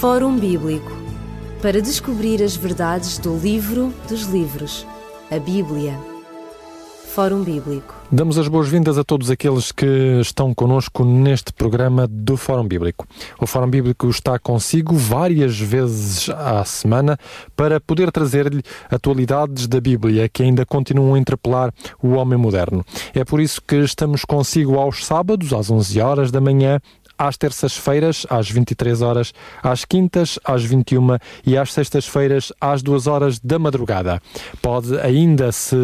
Fórum Bíblico para descobrir as verdades do livro dos livros, a Bíblia. Fórum Bíblico. Damos as boas-vindas a todos aqueles que estão conosco neste programa do Fórum Bíblico. O Fórum Bíblico está consigo várias vezes à semana para poder trazer-lhe atualidades da Bíblia que ainda continuam a interpelar o homem moderno. É por isso que estamos consigo aos sábados, às 11 horas da manhã, às terças-feiras, às 23 horas, às quintas, às 21 e às sextas-feiras, às 2 horas da madrugada. Pode ainda, se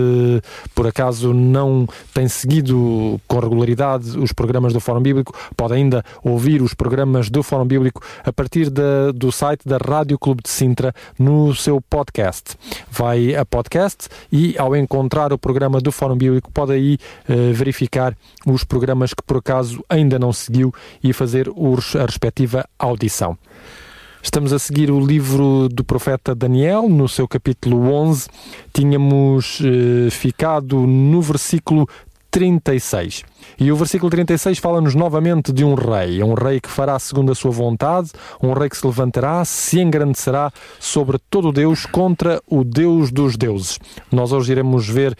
por acaso não tem seguido com regularidade os programas do Fórum Bíblico, pode ainda ouvir os programas do Fórum Bíblico a partir do site da Rádio Clube de Sintra no seu podcast. Vai a podcast e, ao encontrar o programa do Fórum Bíblico, pode aí uh, verificar os programas que por acaso ainda não seguiu e fazer a respectiva audição. Estamos a seguir o livro do profeta Daniel, no seu capítulo 11. Tínhamos eh, ficado no versículo 36. E o versículo 36 fala-nos novamente de um rei, um rei que fará segundo a sua vontade, um rei que se levantará, se engrandecerá sobre todo Deus contra o Deus dos deuses. Nós hoje iremos ver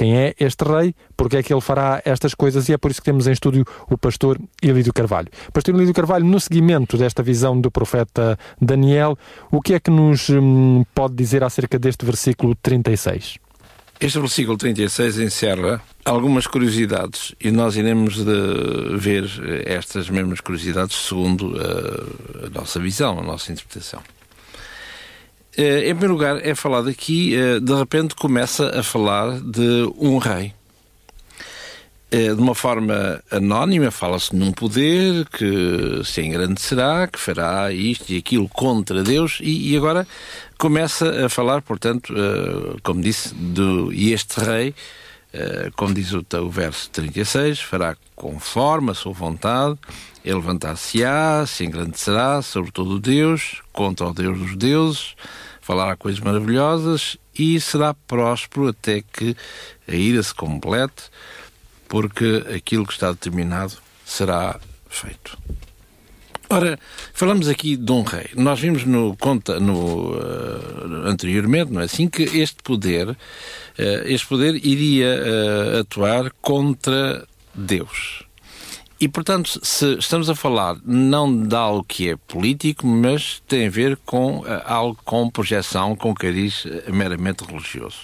quem é este rei, porque é que ele fará estas coisas e é por isso que temos em estúdio o pastor Ilídio Carvalho. Pastor Ilídio Carvalho, no seguimento desta visão do profeta Daniel, o que é que nos hum, pode dizer acerca deste versículo 36? Este versículo 36 encerra algumas curiosidades e nós iremos ver estas mesmas curiosidades segundo a, a nossa visão, a nossa interpretação. Eh, em primeiro lugar, é falado aqui, eh, de repente começa a falar de um rei. Eh, de uma forma anónima, fala-se num poder que se engrandecerá, que fará isto e aquilo contra Deus, e, agora começa a falar, portanto, como disse, do, e este rei, como diz o, o verso 36, fará conforme a sua vontade, levantar-se-á, se engrandecerá sobre todo o Deus, contra o Deus dos deuses, falará coisas maravilhosas e será próspero até que a ira se complete, porque aquilo que está determinado será feito. Ora, falamos aqui de um rei. Nós vimos no, conta, no uh, anteriormente, não é assim, que este poder, uh, este poder iria uh, atuar contra Deus. E, portanto, se estamos a falar não de algo que é político, mas tem a ver com uh, algo com projeção, com cariz uh, meramente religioso.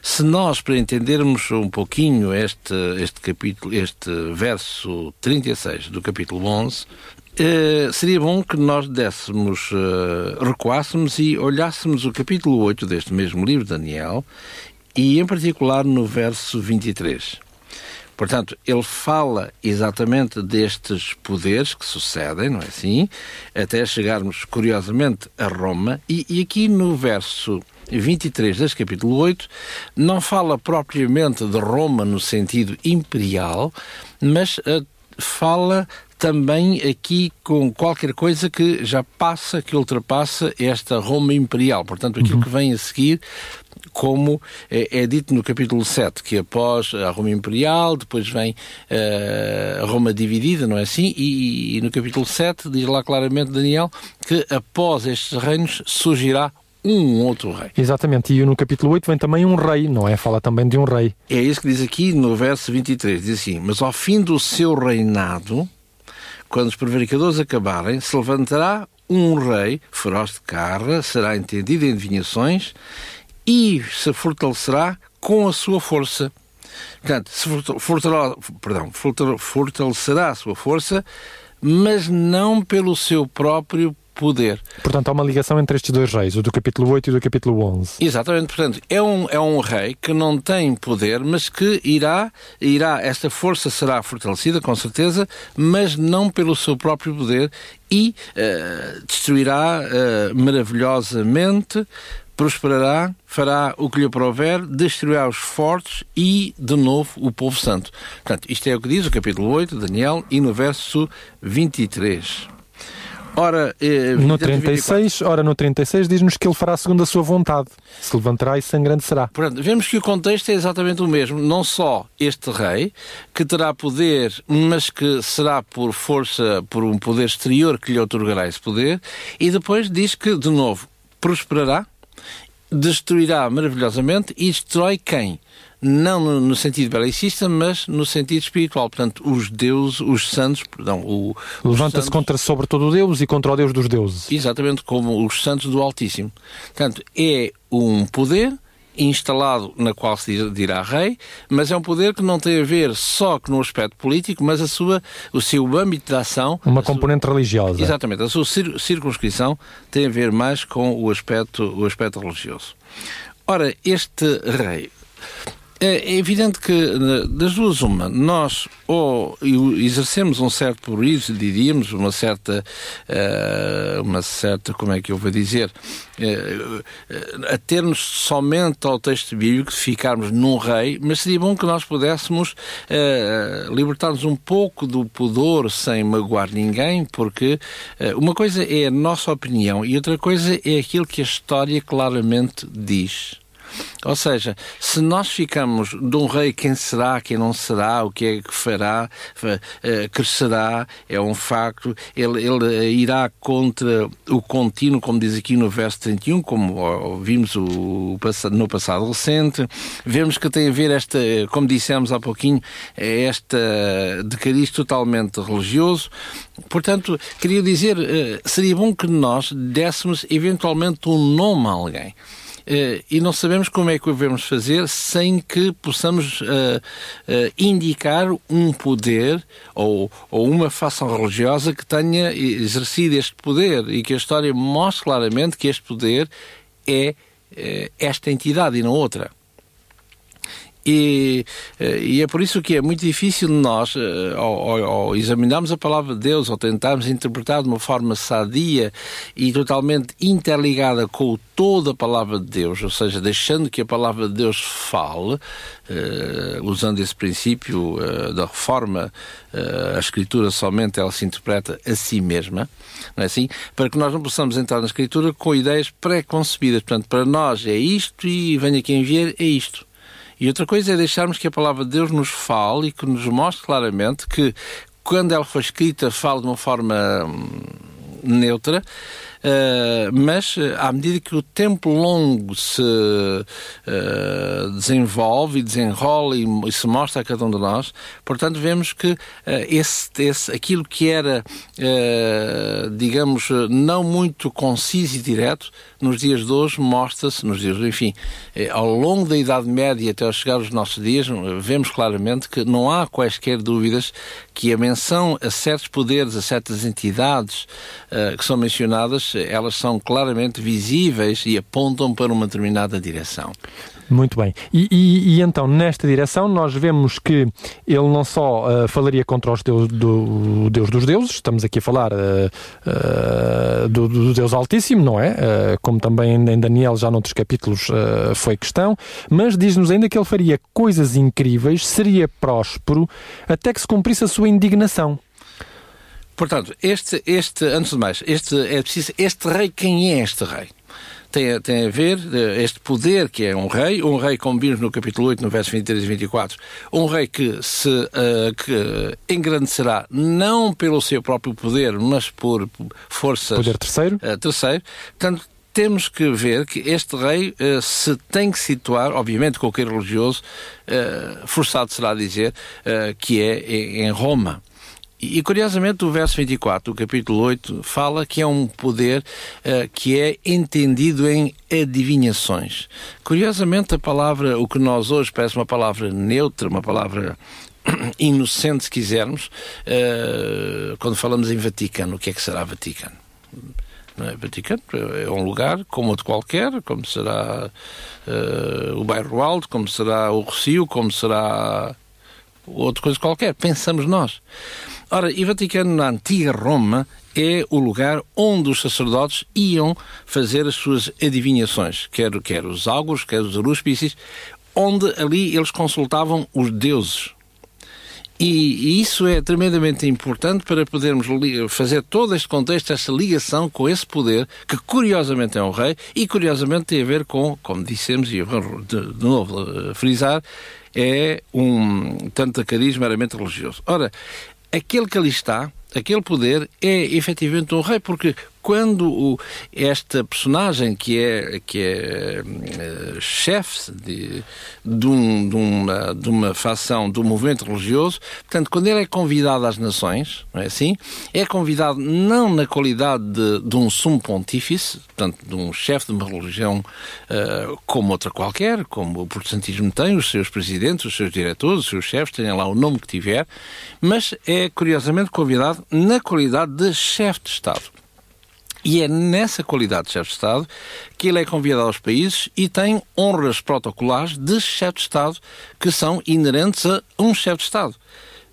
Se nós, para entendermos um pouquinho este, este capítulo, este verso 36 do capítulo 11, uh, seria bom que nós dessemos, recuássemos e olhássemos o capítulo 8 deste mesmo livro, Daniel, e em particular no verso 23. Portanto, ele fala exatamente destes poderes que sucedem, não é assim? Até chegarmos, curiosamente, a Roma. E, e aqui no verso 23 deste capítulo 8, não fala propriamente de Roma no sentido imperial, mas uh, fala também aqui com qualquer coisa que já passa, que ultrapassa esta Roma imperial. Portanto, aquilo uhum. que vem a seguir como é, é, dito no capítulo 7, que após a Roma Imperial, depois vem uh, a Roma dividida, não é assim? E, e, no capítulo 7 diz lá claramente Daniel que após estes reinos surgirá um outro rei. Exatamente, e no capítulo 8 vem também um rei, não é? Fala também de um rei. É isso que diz aqui no verso 23, diz assim, mas ao fim do seu reinado, quando os prevaricadores acabarem, se levantará um rei, feroz de carga, será entendido em adivinhações e se fortalecerá com a sua força. Portanto, se fortalecerá, perdão, fortalecerá a sua força, mas não pelo seu próprio poder. Portanto, há uma ligação entre estes dois reis, o do capítulo 8 e do capítulo 11. Exatamente, portanto, é um, é um rei que não tem poder, mas que irá, irá, esta força será fortalecida, com certeza, mas não pelo seu próprio poder e uh, destruirá uh, maravilhosamente prosperará, fará o que lhe prover, destruirá os fortes e, de novo, o povo santo. Portanto, isto é o que diz o capítulo 8, Daniel, e no verso 23. Ora, eh, no 36, ora no 36 diz-nos que ele fará segundo a sua vontade, se levantará e sangrante será. Portanto, vemos que o contexto é exatamente o mesmo, não só este rei, que terá poder, mas que será por força, por um poder exterior que lhe otorgará esse poder, e depois diz que, de novo, prosperará, destruirá maravilhosamente e destrói quem? não no, no, sentido belicista, mas no sentido espiritual. Portanto, os deuses, os santos, perdão, o, levanta-se contra sobre todo o Deus e contra o Deus dos deuses. Exatamente, como os santos do Altíssimo. Portanto, é um poder instalado na qual se dirá rei, mas é um poder que não tem a ver só no aspecto político, mas a sua, o seu âmbito de ação... Uma componente sua, religiosa. Exatamente. A sua circunscrição tem a ver mais com o aspecto, o aspecto religioso. Ora, este rei é evidente que, das duas, uma, nós ou exercemos um certo pluralismo, diríamos, uma certa, uh, uma certa, como é que eu vou dizer, uh, uh, a termos somente ao texto bíblico, ficarmos num rei, mas seria bom que nós pudéssemos libertar-nos um pouco do pudor sem magoar ninguém, porque uma coisa é a nossa opinião e outra coisa é aquilo que a história claramente diz. Ou seja, se nós ficamos de um rei quem será, quem não será, o que é que fará, eh, crescerá, é um facto, ele, ele irá contra o contínuo, como diz aqui no verso 31, como vimos o, no passado recente, vemos que tem a ver esta, como dissemos há pouquinho, esta de cariz totalmente religioso. Portanto, queria dizer, eh, seria bom que nós dessemos eventualmente um nome a alguém. Eh, e não sabemos como é que o devemos fazer sem que possamos uh, uh, indicar um poder ou, ou uma facção religiosa que tenha exercido este poder e que a história mostre claramente que este poder é esta entidade e não outra. E, eh, e, é por isso que é muito difícil nós, eh, ao, examinarmos a palavra de Deus, ou tentarmos interpretar de uma forma sadia e totalmente interligada com toda a palavra de Deus, ou seja, deixando que a palavra de Deus fale, uh, usando esse princípio da reforma, a Escritura somente ela se interpreta a si mesma, não é assim? Para que nós não possamos entrar na Escritura com ideias pré-concebidas. Portanto, para nós é isto e venha quem vier, é isto. E outra coisa é deixarmos que a palavra de Deus nos fale e que nos mostre claramente que quando ela foi escrita fala de uma forma hum, neutra, mas eh, à medida que o tempo longo se uh, desenvolve e desenrola e, e, se mostra a cada um de nós, portanto vemos que esse, esse, aquilo que era, digamos, não muito conciso e direto, nos dias de hoje mostra-se, nos dias, enfim, ao longo da Idade Média até ao chegar aos nossos dias, vemos claramente que não há quaisquer dúvidas que a menção a certos poderes, a certas entidades que são mencionadas, elas são claramente visíveis e apontam para uma determinada direção. Muito bem. E, e, e, então, nesta direção, nós vemos que ele não só uh, falaria contra os deus, do, Deus dos deuses, estamos aqui a falar uh, uh, do, do, Deus Altíssimo, não é? como também em Daniel, já noutros capítulos, foi questão, mas diz-nos ainda que ele faria coisas incríveis, seria próspero, até que se cumprisse a sua indignação. Portanto, este, este, antes de mais, este, é preciso, este rei, quem é este rei? Tem, tem a ver eh, este poder que é um rei, um rei, como vimos no capítulo 8, no verso 23 e 24, um rei que se uh, que engrandecerá não pelo seu próprio poder, mas por forças... Poder terceiro. Uh, terceiro. Portanto, temos que ver que este rei uh, se tem que situar, obviamente com o que é religioso, uh, forçado será a dizer, uh, que é em Roma. E, curiosamente, o verso 24 do capítulo 8 fala que é um poder uh, que é entendido em adivinhações. Curiosamente, a palavra, o que nós hoje parece uma palavra neutra, uma palavra inocente, se quisermos, uh, quando falamos em Vaticano, o que é que será Vaticano? Não é? Vaticano é um lugar como outro qualquer, como será uh, o bairro Alto, como será o Rocio, como será outra coisa qualquer. Pensamos nós. Ora, e Vaticano, na antiga Roma, é o lugar onde os sacerdotes iam fazer as suas adivinhações, quer, quer os áugurs, quer os arúspices, onde ali eles consultavam os deuses. E, isso é tremendamente importante para podermos fazer todo este contexto, esta ligação com esse poder, que curiosamente é um rei e curiosamente tem a ver com, como dissemos, e eu vou de, de novo uh, frisar, é um tanto carisma meramente religioso. Ora, aquele que ali está, aquele poder, é efetivamente um rei, porque quando o, esta personagem que é, que é uh, chefe de, de, um, de, uma, de uma facção, um movimento religioso, portanto, quando ele é convidado às nações, não é assim? É convidado não na qualidade de, de um sumo pontífice, portanto, de um chefe de uma religião uh, como outra qualquer, como o protestantismo tem, os seus presidentes, os seus diretores, os seus chefes, tenham lá o nome que tiver, mas é curiosamente convidado na qualidade de chefe de Estado. E é nessa qualidade de chefe de Estado que ele é convidado aos países e tem honras protocolares de chefe de Estado que são inerentes a um chefe de Estado.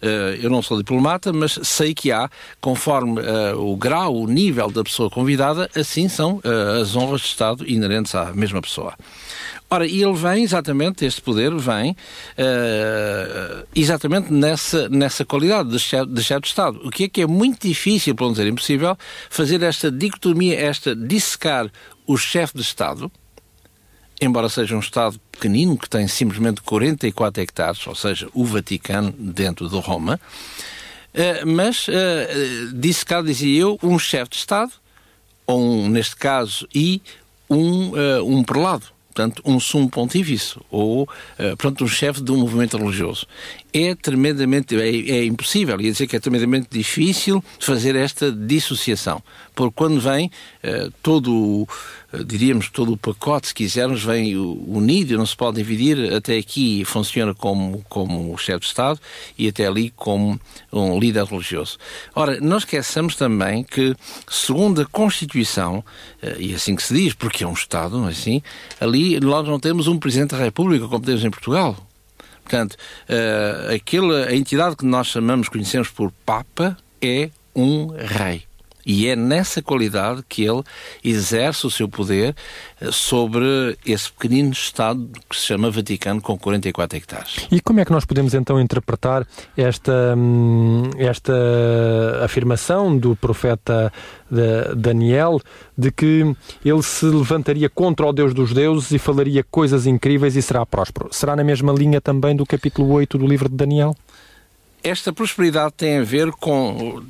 Uh, eu não sou diplomata, mas sei que há, conforme uh, o grau, o nível da pessoa convidada, assim são uh, as honras de Estado inerentes à mesma pessoa. Ora, e ele vem exatamente, este poder vem uh, exatamente nessa, nessa qualidade de chefe, de chefe de Estado. O que é que é muito difícil, para não dizer impossível, fazer esta dicotomia, esta dissecar o chefe de Estado, embora seja um Estado pequenino, que tem simplesmente 44 hectares, ou seja, o Vaticano dentro de Roma, uh, mas uh, dissecar, dizia eu, um chefe de Estado, ou um, neste caso, e um, uh, um prelado portanto, um sumo pontífice ou, uh, portanto, um chefe de um movimento religioso. É tremendamente, é, é impossível, ia dizer que é tremendamente difícil fazer esta dissociação, porque quando vem uh, todo eh, diríamos todo o pacote, se quisermos, vem unido, não se pode dividir. Até aqui funciona como, como chefe de Estado e até ali como um líder religioso. Ora, não esqueçamos também que, segundo a Constituição, eh, e assim que se diz, porque é um Estado, não é assim? Ali nós não temos um Presidente da República como temos em Portugal. Portanto, uh, aquela, a entidade que nós chamamos, conhecemos por Papa, é um rei. E é nessa qualidade que ele exerce o seu poder eh, sobre esse pequenino Estado que se chama Vaticano, com 44 hectares. E como é que nós podemos então interpretar esta, hum, esta afirmação do profeta Daniel de que ele se levantaria contra o Deus dos deuses e falaria coisas incríveis e será próspero? Será na mesma linha também do capítulo 8 do livro de Daniel? Esta prosperidade tem a ver com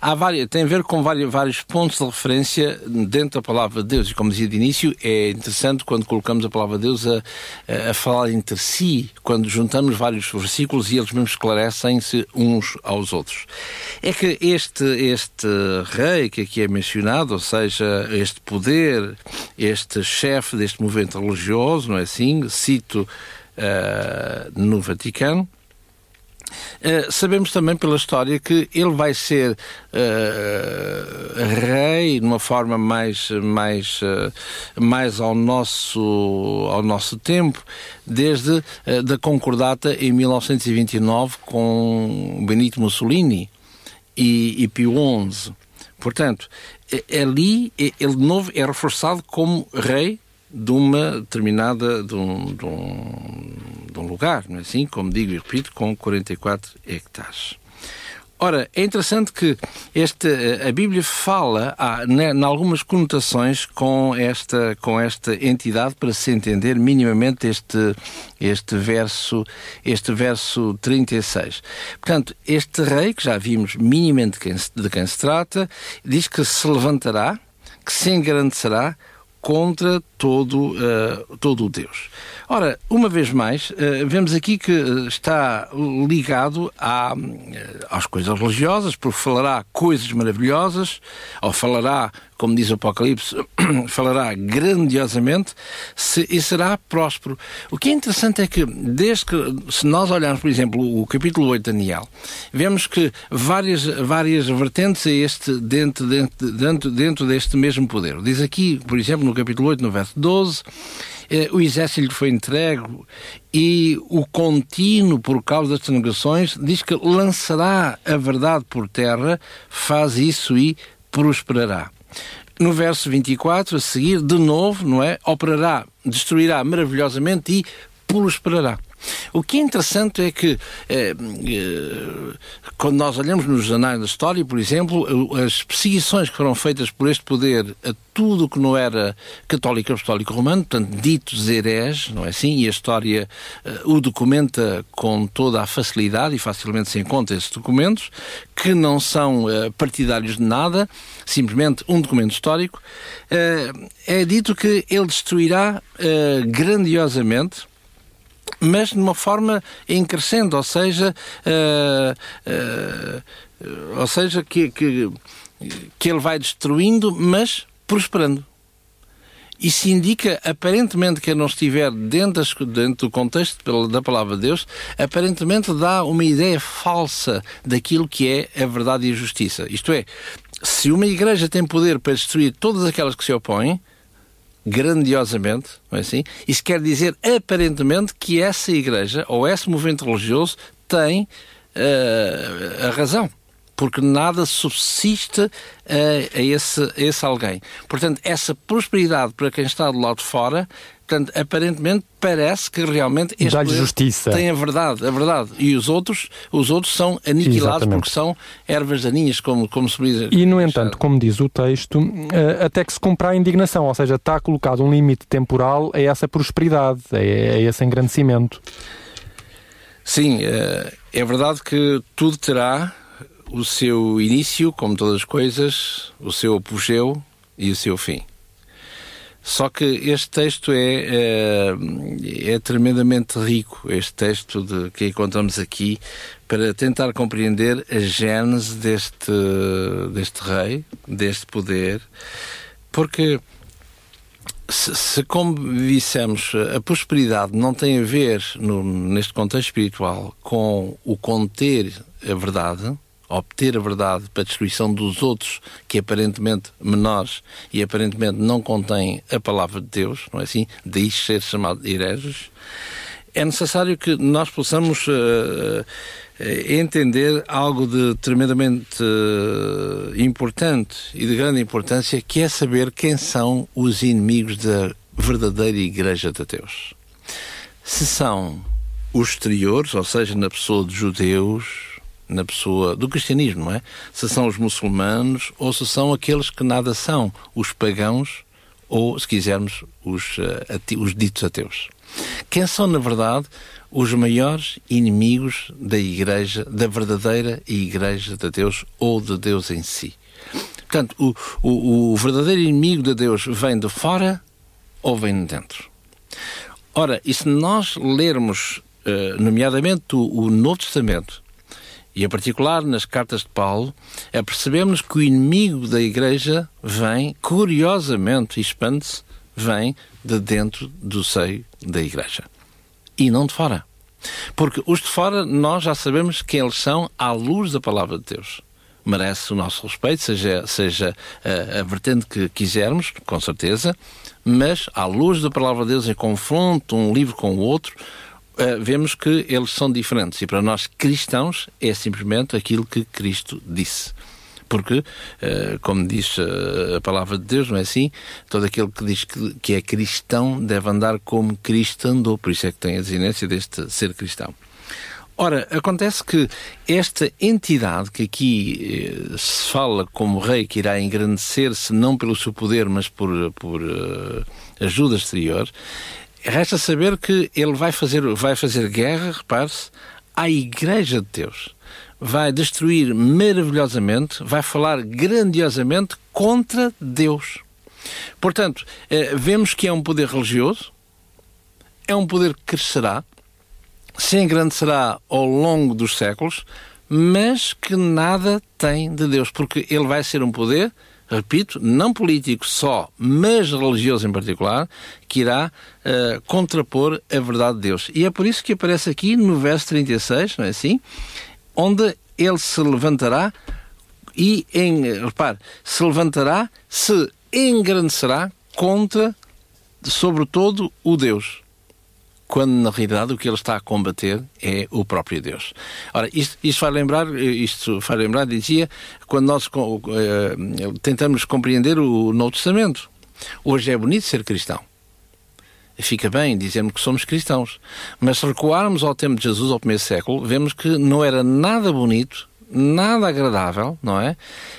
há várias, tem a ver com vários, vários pontos de referência dentro da palavra de Deus. E como dizia de início é interessante quando colocamos a palavra de Deus a, a falar entre si quando juntamos vários versículos e eles mesmos esclarecem-se uns aos outros. É que este este rei que aqui é mencionado ou seja este poder este chefe deste movimento religioso não é assim? Cito uh, no Vaticano Uh, sabemos também pela história que ele vai ser uh, rei de uma forma mais, mais, uh, mais ao, nosso, ao nosso tempo, desde da concordata em 1929 com Benito Mussolini e, e Pio XI. Portanto, ali ele de novo é reforçado como rei de uma determinada de um, de um, de um lugar, não é assim? Como digo e repito, com 44 hectares. Ora, é interessante que este, a Bíblia fala ah, em algumas conotações com esta, com esta entidade para se entender minimamente este, este, verso, este verso 36. Portanto, este rei, que já vimos minimamente de quem se trata, diz que se levantará, que se engrandecerá contra todo, uh, todo o Deus. Ora, uma vez mais, uh, vemos aqui que eh, está ligado à, às coisas religiosas, porque falará coisas maravilhosas, ou falará, como diz o Apocalipse, falará grandiosamente se, e será próspero. O que é interessante é que, desde que, se nós olharmos, por exemplo, o capítulo 8 de Daniel, vemos que várias, várias vertentes a este, dentro, dentro, dentro, dentro deste mesmo poder. Diz aqui, por exemplo, no capítulo 8, no verso 12, eh, o exército lhe foi entregue e o contínuo, por causa das negações, diz que lançará a verdade por terra, faz isso e prosperará. No verso 24, a seguir, de novo, não é? Operará, destruirá maravilhosamente e prosperará. O que é interessante é que, eh, eh, quando nós olhamos nos anais da história, por exemplo, as perseguições que foram feitas por este poder a tudo que não era católico apostólico romano, portanto, ditos hereges, não é assim? E a história eh, o documenta com toda a facilidade e facilmente se encontra esses documentos, que não são eh, partidários de nada, simplesmente um documento histórico. Eh, é dito que ele destruirá grandiosamente mas de uma forma em crescendo, ou seja, uh, uh, ou seja que, que, que ele vai destruindo, mas prosperando. Isso indica, aparentemente, que ele não estiver dentro, dentro do contexto da palavra de Deus, aparentemente dá uma ideia falsa daquilo que é a verdade e a justiça. Isto é, se uma igreja tem poder para destruir todas aquelas que se opõem, grandiosamente, não é assim? Isso quer dizer, aparentemente, que essa igreja ou esse movimento religioso tem uh, a razão. Porque nada subsiste a, a, esse, a esse alguém. Portanto, essa prosperidade para quem está do lado de fora Portanto, aparentemente parece que realmente este justiça. tem a verdade, a verdade. E os outros, os outros são aniquilados Exatamente. porque são ervas daninhas, como, como se diz. E, no entanto, como diz o texto, eh, até que se cumpra a indignação, ou seja, está colocado um limite temporal a essa prosperidade, a, a esse engrandecimento. Sim, eh, é verdade que tudo terá o seu início, como todas as coisas, o seu apogeu e o seu fim. Só que este texto é, é, é, tremendamente rico, este texto de, que encontramos aqui, para tentar compreender a gênese deste, deste rei, deste poder, porque se, se, como dissemos, a prosperidade não tem a ver, no, neste contexto espiritual, com o conter a verdade, obter a verdade para a destruição dos outros, que aparentemente menores e aparentemente não contêm a palavra de Deus, não é assim? Daí ser chamado hereges, é necessário que nós possamos uh, entender algo de tremendamente uh, importante e de grande importância, que é saber quem são os inimigos da verdadeira Igreja de Deus. Se são os exteriores, ou seja, na pessoa de judeus, na pessoa do cristianismo, não é? Se são os muçulmanos ou se são aqueles que nada são, os pagãos ou, se quisermos, os, uh, os ditos ateus. Quem são, na verdade, os maiores inimigos da Igreja, da verdadeira Igreja de Deus ou de Deus em si? Portanto, o, o, o verdadeiro inimigo de Deus vem de fora ou vem de dentro? Ora, e se nós lermos, uh, nomeadamente, o, o Novo Testamento, e em particular nas cartas de Paulo, apercebemos que o inimigo da Igreja vem, curiosamente, expande-se, vem de dentro do seio da Igreja. E não de fora. Porque os de fora, nós já sabemos quem eles são à luz da palavra de Deus. Merece o nosso respeito, seja, seja a, a vertente que quisermos, com certeza, mas à luz da palavra de Deus, em confronto um livro com o outro, uh, vemos que eles são diferentes. E para nós cristãos é simplesmente aquilo que Cristo disse. Porque, uh, como diz uh, a palavra de Deus, não é assim? Todo aquele que diz que, que é cristão deve andar como Cristo andou. Por isso é que tem a desinência deste ser cristão. Ora, acontece que esta entidade que aqui eh, se fala como rei que irá engrandecer-se não pelo seu poder, mas por, por uh, ajuda exterior, Resta saber que ele vai fazer, vai fazer guerra, repare-se, à Igreja de Deus. Vai destruir maravilhosamente, vai falar grandiosamente contra Deus. Portanto, eh, vemos que é um poder religioso, é um poder que crescerá, se engrandecerá ao longo dos séculos, mas que nada tem de Deus, porque ele vai ser um poder repito, não político só, mas religioso em particular, que irá uh, contrapor a verdade de Deus. E é por isso que aparece aqui no verso 36, não é assim? Onde ele se levantará e, em, repare, se levantará, se engrandecerá contra, sobretudo, o Deus quando na realidade o que ele está a combater é o próprio Deus. Ora, isto, isto vai lembrar, isto vai lembrar, dizia, quando nós uh, tentamos compreender o Novo Testamento. Hoje é bonito ser cristão. fica bem dizermos que somos cristãos. Mas se recuarmos ao tempo de Jesus, ao primeiro século, vemos que não era nada bonito, nada agradável, não é?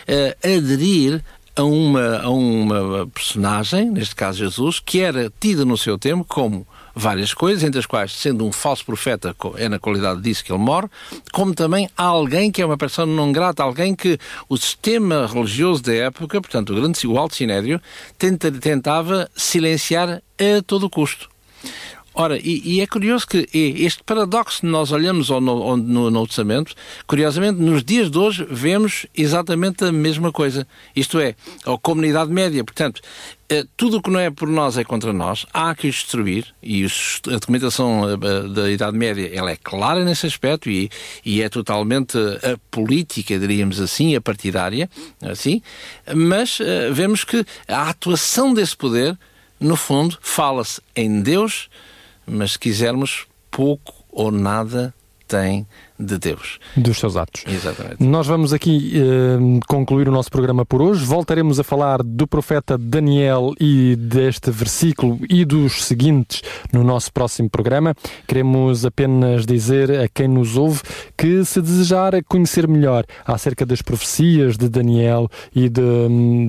Uh, aderir a uma, a uma personagem, neste caso Jesus, que era tida no seu tempo como várias coisas, entre as quais, sendo um falso profeta, é na qualidade disso que ele morre, como também alguém que é uma pessoa não grata, alguém que o sistema religioso da época, portanto, o, grande, o Alto Sinédrio, tenta, tentava silenciar a todo custo. Ora, e, e, é curioso que este paradoxo nós olhamos no, no, no Novo Testamento, curiosamente, nos dias de hoje vemos exatamente a mesma coisa. Isto é, a comunidade média. Portanto, eh, tudo o que não é por nós é contra nós, há que destruir, e a documentação eh, da Idade Média ela é clara nesse aspecto e, e é totalmente a política, diríamos assim, a partidária, assim, mas vemos que a atuação desse poder, no fundo, fala-se em Deus mas se quisermos, pouco ou nada tem de Deus. Dos seus atos. Exatamente. Nós vamos aqui uh, concluir o nosso programa por hoje. Voltaremos a falar do profeta Daniel e deste versículo e dos seguintes no nosso próximo programa. Queremos apenas dizer a quem nos ouve que se desejar conhecer melhor acerca das profecias de Daniel e de,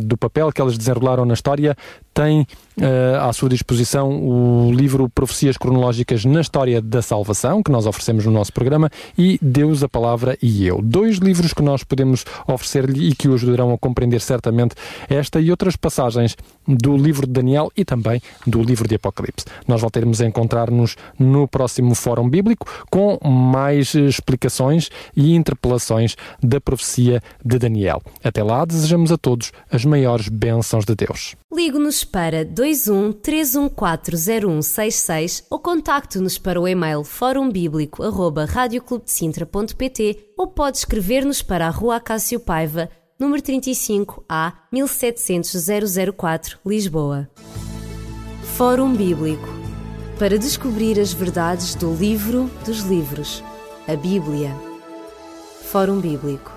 do papel que elas desenrolaram na história, tem uh, à sua disposição o livro Profecias Cronológicas na História da Salvação, que nós oferecemos no nosso programa, e Deus, a Palavra e Eu. Dois livros que nós podemos oferecer-lhe e que o ajudarão a compreender certamente esta e outras passagens do livro de Daniel e também do livro de Apocalipse. Nós voltaremos a encontrar-nos no próximo Fórum Bíblico com mais explicações e interpelações da profecia de Daniel. Até lá, desejamos a todos as maiores bênçãos de Deus. Ligue-nos para 21 3140166 ou contacte-nos para o e-mail forumbíblico.radioclubdecintra.pt ou pode escrever-nos para a Rua Cássio Paiva, número 35 A 1700 004, Lisboa. Fórum Bíblico para descobrir as verdades do livro dos livros, a Bíblia. Fórum Bíblico